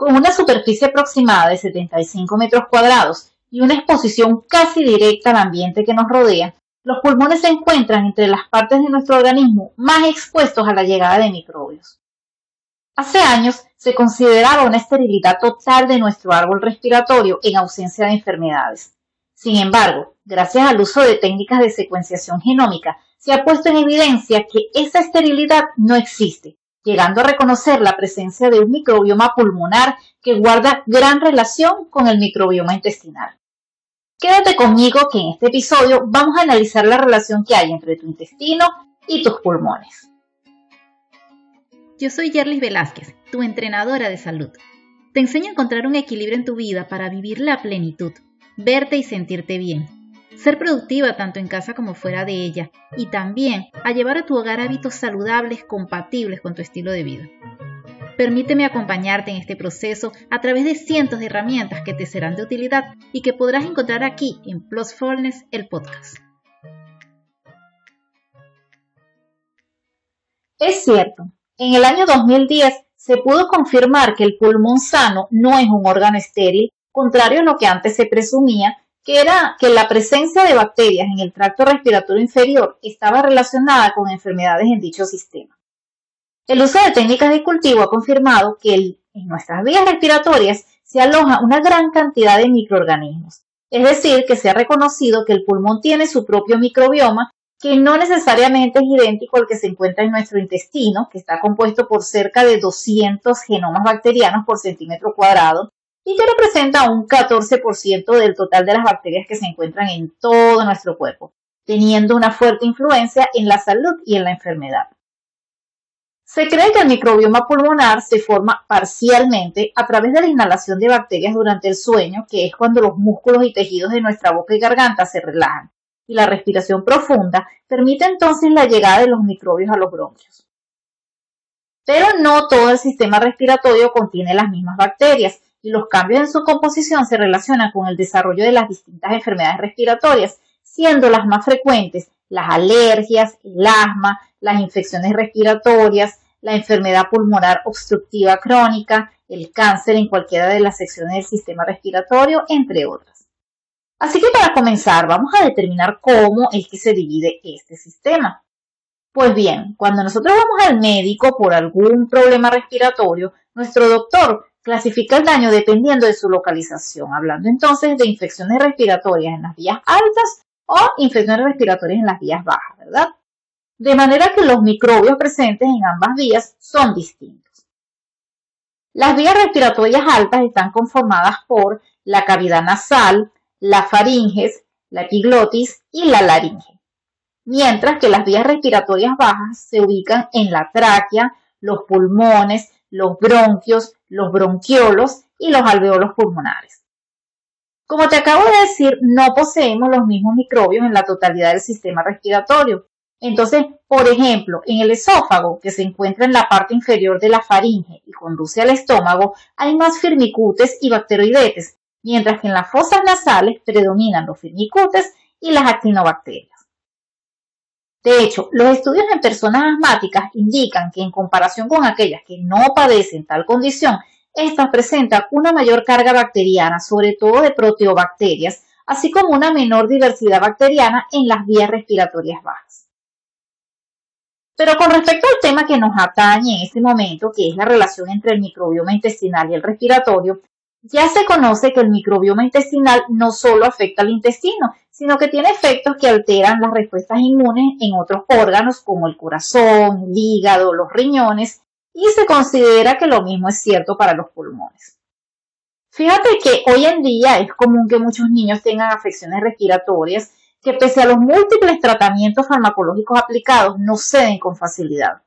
Con una superficie aproximada de 75 metros cuadrados y una exposición casi directa al ambiente que nos rodea, los pulmones se encuentran entre las partes de nuestro organismo más expuestos a la llegada de microbios. Hace años se consideraba una esterilidad total de nuestro árbol respiratorio en ausencia de enfermedades. Sin embargo, gracias al uso de técnicas de secuenciación genómica, se ha puesto en evidencia que esa esterilidad no existe, llegando a reconocer la presencia de un microbioma pulmonar que guarda gran relación con el microbioma intestinal. Quédate conmigo que en este episodio vamos a analizar la relación que hay entre tu intestino y tus pulmones. Yo soy Yerlis Velázquez, tu entrenadora de salud. Te enseño a encontrar un equilibrio en tu vida para vivir la plenitud, verte y sentirte bien, ser productiva tanto en casa como fuera de ella y también a llevar a tu hogar hábitos saludables compatibles con tu estilo de vida. Permíteme acompañarte en este proceso a través de cientos de herramientas que te serán de utilidad y que podrás encontrar aquí en Plus el podcast. Es cierto, en el año 2010 se pudo confirmar que el pulmón sano no es un órgano estéril, contrario a lo que antes se presumía, que era que la presencia de bacterias en el tracto respiratorio inferior estaba relacionada con enfermedades en dicho sistema. El uso de técnicas de cultivo ha confirmado que en nuestras vías respiratorias se aloja una gran cantidad de microorganismos. Es decir, que se ha reconocido que el pulmón tiene su propio microbioma que no necesariamente es idéntico al que se encuentra en nuestro intestino, que está compuesto por cerca de 200 genomas bacterianos por centímetro cuadrado y que representa un 14% del total de las bacterias que se encuentran en todo nuestro cuerpo, teniendo una fuerte influencia en la salud y en la enfermedad. Se cree que el microbioma pulmonar se forma parcialmente a través de la inhalación de bacterias durante el sueño, que es cuando los músculos y tejidos de nuestra boca y garganta se relajan, y la respiración profunda permite entonces la llegada de los microbios a los bronquios. Pero no todo el sistema respiratorio contiene las mismas bacterias, los cambios en su composición se relacionan con el desarrollo de las distintas enfermedades respiratorias, siendo las más frecuentes las alergias, el asma, las infecciones respiratorias, la enfermedad pulmonar obstructiva crónica, el cáncer en cualquiera de las secciones del sistema respiratorio, entre otras. Así que para comenzar, vamos a determinar cómo es que se divide este sistema. Pues bien, cuando nosotros vamos al médico por algún problema respiratorio, nuestro doctor clasifica el daño dependiendo de su localización, hablando entonces de infecciones respiratorias en las vías altas o infecciones respiratorias en las vías bajas, ¿verdad? De manera que los microbios presentes en ambas vías son distintos. Las vías respiratorias altas están conformadas por la cavidad nasal, la faringes, la epiglotis y la laringe, mientras que las vías respiratorias bajas se ubican en la tráquea, los pulmones, los bronquios, los bronquiolos y los alveolos pulmonares. Como te acabo de decir, no poseemos los mismos microbios en la totalidad del sistema respiratorio. Entonces, por ejemplo, en el esófago, que se encuentra en la parte inferior de la faringe y conduce al estómago, hay más firmicutes y bacteroidetes, mientras que en las fosas nasales predominan los firmicutes y las actinobacterias. De hecho, los estudios en personas asmáticas indican que en comparación con aquellas que no padecen tal condición, estas presentan una mayor carga bacteriana, sobre todo de proteobacterias, así como una menor diversidad bacteriana en las vías respiratorias bajas. Pero con respecto al tema que nos atañe en este momento, que es la relación entre el microbioma intestinal y el respiratorio, ya se conoce que el microbioma intestinal no solo afecta al intestino, sino que tiene efectos que alteran las respuestas inmunes en otros órganos como el corazón, el hígado, los riñones, y se considera que lo mismo es cierto para los pulmones. Fíjate que hoy en día es común que muchos niños tengan afecciones respiratorias que pese a los múltiples tratamientos farmacológicos aplicados no ceden con facilidad.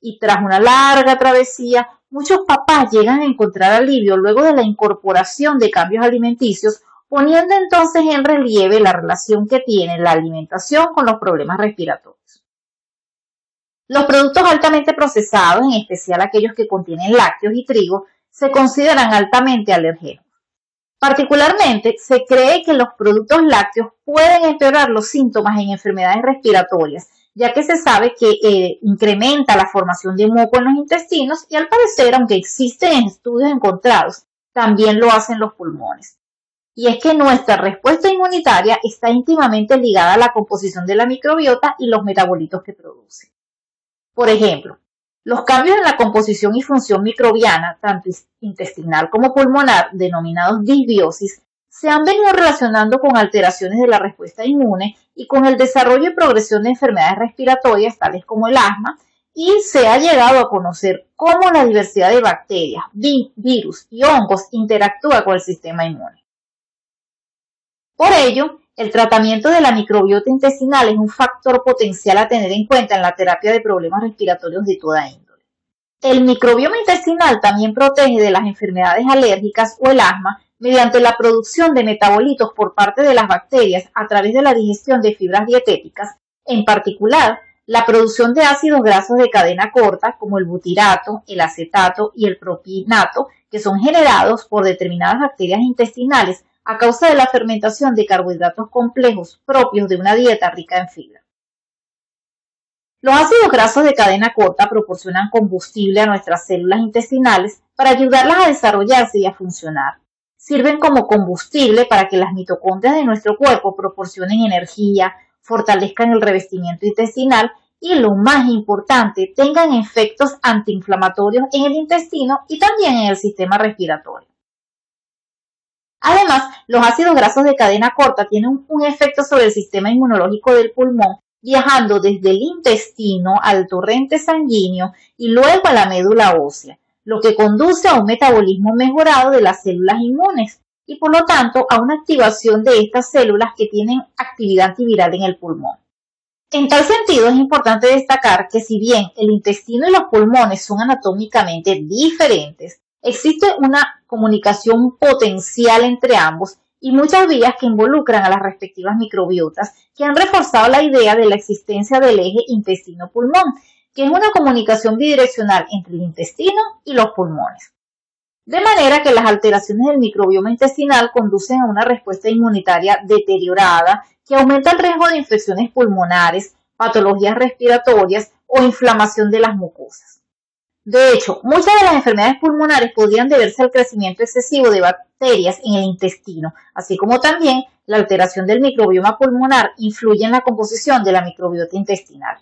Y tras una larga travesía muchos papás llegan a encontrar alivio luego de la incorporación de cambios alimenticios, poniendo entonces en relieve la relación que tiene la alimentación con los problemas respiratorios. Los productos altamente procesados, en especial aquellos que contienen lácteos y trigo, se consideran altamente alergénicos. Particularmente, se cree que los productos lácteos pueden empeorar los síntomas en enfermedades respiratorias, ya que se sabe que eh, incrementa la formación de moco en los intestinos y al parecer, aunque existen estudios encontrados, también lo hacen los pulmones. Y es que nuestra respuesta inmunitaria está íntimamente ligada a la composición de la microbiota y los metabolitos que produce. Por ejemplo, los cambios en la composición y función microbiana, tanto intestinal como pulmonar, denominados disbiosis, se han venido relacionando con alteraciones de la respuesta inmune y con el desarrollo y progresión de enfermedades respiratorias tales como el asma y se ha llegado a conocer cómo la diversidad de bacterias, virus y hongos interactúa con el sistema inmune. Por ello, el tratamiento de la microbiota intestinal es un factor potencial a tener en cuenta en la terapia de problemas respiratorios de toda índole. El microbioma intestinal también protege de las enfermedades alérgicas o el asma mediante la producción de metabolitos por parte de las bacterias a través de la digestión de fibras dietéticas, en particular la producción de ácidos grasos de cadena corta como el butirato, el acetato y el propinato, que son generados por determinadas bacterias intestinales a causa de la fermentación de carbohidratos complejos propios de una dieta rica en fibra. Los ácidos grasos de cadena corta proporcionan combustible a nuestras células intestinales para ayudarlas a desarrollarse y a funcionar. Sirven como combustible para que las mitocondrias de nuestro cuerpo proporcionen energía, fortalezcan el revestimiento intestinal y lo más importante, tengan efectos antiinflamatorios en el intestino y también en el sistema respiratorio. Además, los ácidos grasos de cadena corta tienen un efecto sobre el sistema inmunológico del pulmón, viajando desde el intestino al torrente sanguíneo y luego a la médula ósea, lo que conduce a un metabolismo mejorado de las células inmunes y por lo tanto a una activación de estas células que tienen actividad antiviral en el pulmón. En tal sentido, es importante destacar que si bien el intestino y los pulmones son anatómicamente diferentes, Existe una comunicación potencial entre ambos y muchas vías que involucran a las respectivas microbiotas que han reforzado la idea de la existencia del eje intestino-pulmón, que es una comunicación bidireccional entre el intestino y los pulmones. De manera que las alteraciones del microbioma intestinal conducen a una respuesta inmunitaria deteriorada que aumenta el riesgo de infecciones pulmonares, patologías respiratorias o inflamación de las mucosas. De hecho, muchas de las enfermedades pulmonares podrían deberse al crecimiento excesivo de bacterias en el intestino, así como también la alteración del microbioma pulmonar influye en la composición de la microbiota intestinal.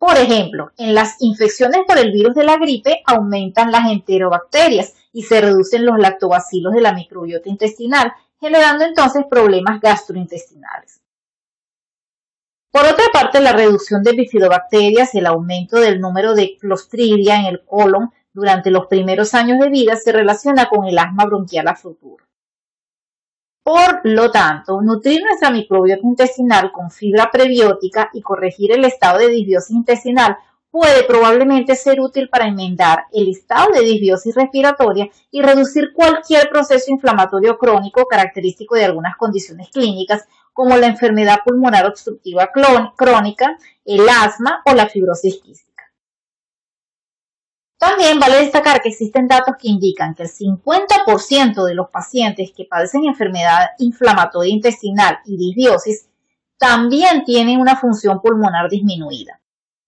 Por ejemplo, en las infecciones por el virus de la gripe aumentan las enterobacterias y se reducen los lactobacilos de la microbiota intestinal, generando entonces problemas gastrointestinales. Por otra parte, la reducción de bifidobacterias y el aumento del número de clostridia en el colon durante los primeros años de vida se relaciona con el asma bronquial a futuro. Por lo tanto, nutrir nuestra microbiota intestinal con fibra prebiótica y corregir el estado de disbiosis intestinal puede probablemente ser útil para enmendar el estado de disbiosis respiratoria y reducir cualquier proceso inflamatorio crónico característico de algunas condiciones clínicas como la enfermedad pulmonar obstructiva crónica, el asma o la fibrosis quística. También vale destacar que existen datos que indican que el 50% de los pacientes que padecen enfermedad inflamatoria intestinal y disbiosis también tienen una función pulmonar disminuida.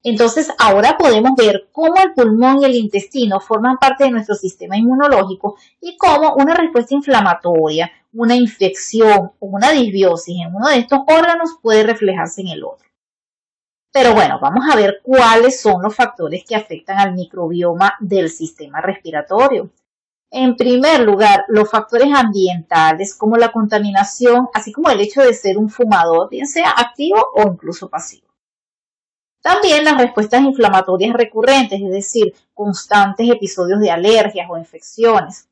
Entonces, ahora podemos ver cómo el pulmón y el intestino forman parte de nuestro sistema inmunológico y cómo una respuesta inflamatoria, una infección o una disbiosis en uno de estos órganos puede reflejarse en el otro. Pero bueno, vamos a ver cuáles son los factores que afectan al microbioma del sistema respiratorio. En primer lugar, los factores ambientales como la contaminación, así como el hecho de ser un fumador, bien sea activo o incluso pasivo. También las respuestas inflamatorias recurrentes, es decir, constantes episodios de alergias o infecciones.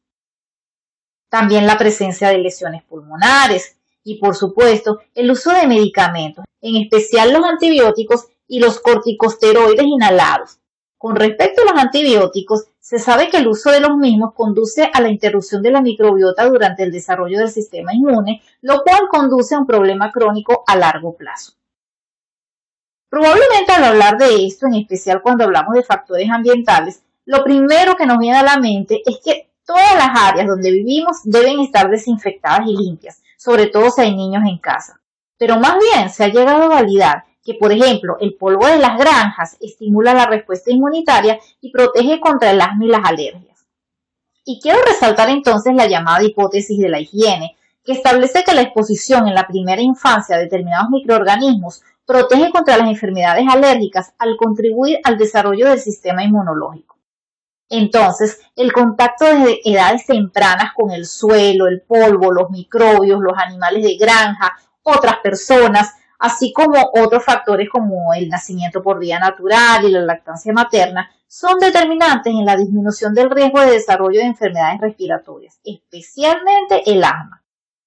También la presencia de lesiones pulmonares y, por supuesto, el uso de medicamentos, en especial los antibióticos y los corticosteroides inhalados. Con respecto a los antibióticos, se sabe que el uso de los mismos conduce a la interrupción de la microbiota durante el desarrollo del sistema inmune, lo cual conduce a un problema crónico a largo plazo. Probablemente al hablar de esto, en especial cuando hablamos de factores ambientales, lo primero que nos viene a la mente es que todas las áreas donde vivimos deben estar desinfectadas y limpias, sobre todo si hay niños en casa. Pero más bien se ha llegado a validar que por ejemplo, el polvo de las granjas estimula la respuesta inmunitaria y protege contra el asma y las alergias. Y quiero resaltar entonces la llamada hipótesis de la higiene, que establece que la exposición en la primera infancia a determinados microorganismos protege contra las enfermedades alérgicas al contribuir al desarrollo del sistema inmunológico. Entonces, el contacto desde edades tempranas con el suelo, el polvo, los microbios, los animales de granja, otras personas, así como otros factores como el nacimiento por vía natural y la lactancia materna, son determinantes en la disminución del riesgo de desarrollo de enfermedades respiratorias, especialmente el asma.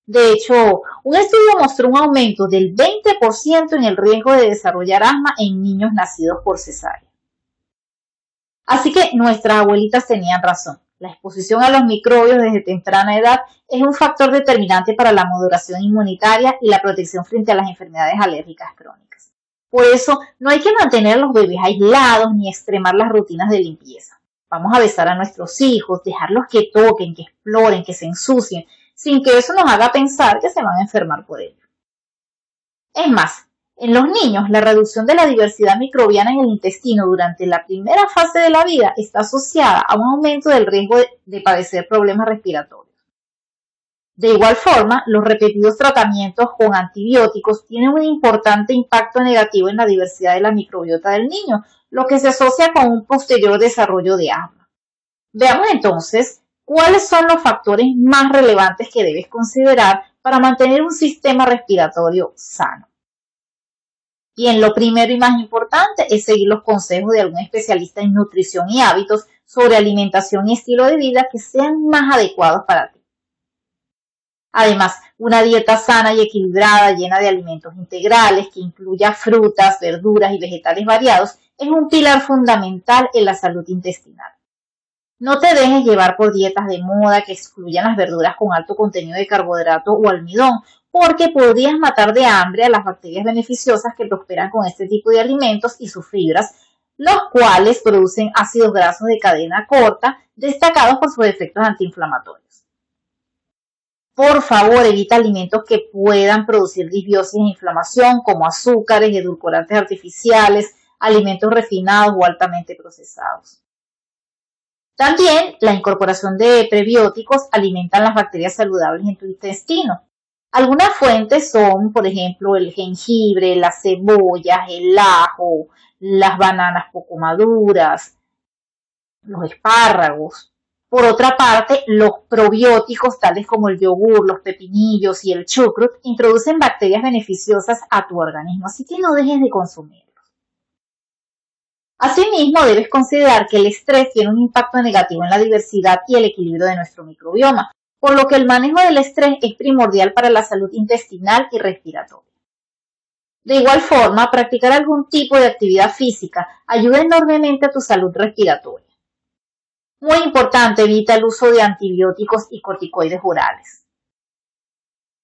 De hecho, un estudio mostró un aumento del 20% en el riesgo de desarrollar asma en niños nacidos por cesárea. Así que nuestras abuelitas tenían razón. La exposición a los microbios desde temprana edad es un factor determinante para la moderación inmunitaria y la protección frente a las enfermedades alérgicas crónicas. Por eso, no hay que mantener a los bebés aislados ni extremar las rutinas de limpieza. Vamos a besar a nuestros hijos, dejarlos que toquen, que exploren, que se ensucien, sin que eso nos haga pensar que se van a enfermar por ello. Es más, en los niños, la reducción de la diversidad microbiana en el intestino durante la primera fase de la vida está asociada a un aumento del riesgo de, padecer problemas respiratorios. De igual forma, los repetidos tratamientos con antibióticos tienen un importante impacto negativo en la diversidad de la microbiota del niño, lo que se asocia con un posterior desarrollo de asma. Veamos entonces cuáles son los factores más relevantes que debes considerar para mantener un sistema respiratorio sano. Bien, lo primero y más importante es seguir los consejos de algún especialista en nutrición y hábitos sobre alimentación y estilo de vida que sean más adecuados para ti. Además, una dieta sana y equilibrada, llena de alimentos integrales, que incluya frutas, verduras y vegetales variados, es un pilar fundamental en la salud intestinal. No te dejes llevar por dietas de moda que excluyan las verduras con alto contenido de carbohidrato o almidón porque podrías matar de hambre a las bacterias beneficiosas que prosperan con este tipo de alimentos y sus fibras, los cuales producen ácidos grasos de cadena corta, destacados por sus efectos antiinflamatorios. Por favor, evita alimentos que puedan producir disbiosis e inflamación, como azúcares, edulcorantes artificiales, alimentos refinados o altamente procesados. También la incorporación de prebióticos alimentan las bacterias saludables en tu intestino. Algunas fuentes son, por ejemplo, el jengibre, las cebollas, el ajo, las bananas poco maduras, los espárragos. Por otra parte, los probióticos, tales como el yogur, los pepinillos y el chucrut, introducen bacterias beneficiosas a tu organismo, así que no dejes de consumirlos. Asimismo, debes considerar que el estrés tiene un impacto negativo en la diversidad y el equilibrio de nuestro microbioma, por lo que el manejo del estrés es primordial para la salud intestinal y respiratoria. De igual forma, practicar algún tipo de actividad física ayuda enormemente a tu salud respiratoria. Muy importante, evita el uso de antibióticos y corticoides orales.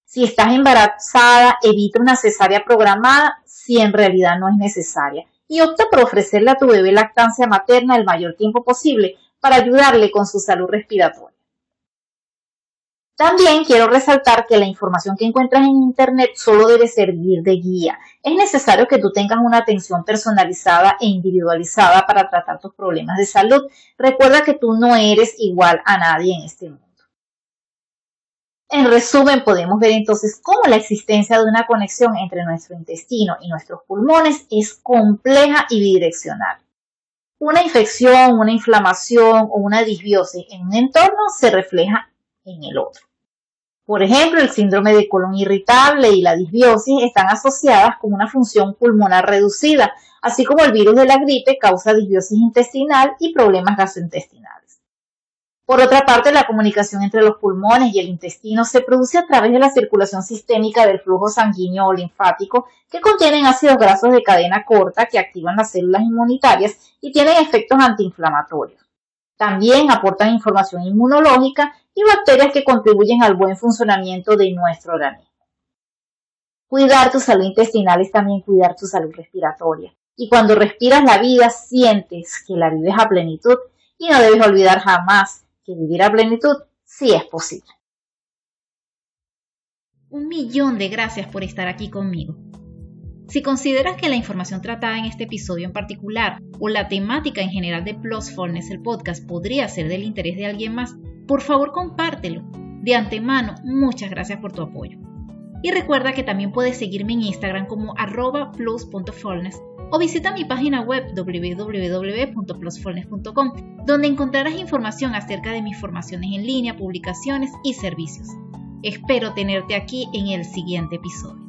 Si estás embarazada, evita una cesárea programada si en realidad no es necesaria y opta por ofrecerle a tu bebé lactancia materna el mayor tiempo posible para ayudarle con su salud respiratoria. También quiero resaltar que la información que encuentras en Internet solo debe servir de guía. Es necesario que tú tengas una atención personalizada e individualizada para tratar tus problemas de salud. Recuerda que tú no eres igual a nadie en este mundo. En resumen, podemos ver entonces cómo la existencia de una conexión entre nuestro intestino y nuestros pulmones es compleja y bidireccional. Una infección, una inflamación o una disbiosis en un entorno se refleja en el otro. Por ejemplo, el síndrome de colon irritable y la disbiosis están asociadas con una función pulmonar reducida, así como el virus de la gripe causa disbiosis intestinal y problemas gastrointestinales. Por otra parte, la comunicación entre los pulmones y el intestino se produce a través de la circulación sistémica del flujo sanguíneo o linfático que contienen ácidos grasos de cadena corta que activan las células inmunitarias y tienen efectos antiinflamatorios. También aportan información inmunológica y bacterias que contribuyen al buen funcionamiento de nuestro organismo. Cuidar tu salud intestinal es también cuidar tu salud respiratoria. Y cuando respiras la vida, sientes que la vives a plenitud y no debes olvidar jamás que vivir a plenitud sí es posible. Un millón de gracias por estar aquí conmigo. Si consideras que la información tratada en este episodio en particular o la temática en general de Plusfulness, el podcast, podría ser del interés de alguien más, por favor compártelo. De antemano, muchas gracias por tu apoyo. Y recuerda que también puedes seguirme en Instagram como arroba plus.fulness o visita mi página web www.plusfulness.com, donde encontrarás información acerca de mis formaciones en línea, publicaciones y servicios. Espero tenerte aquí en el siguiente episodio.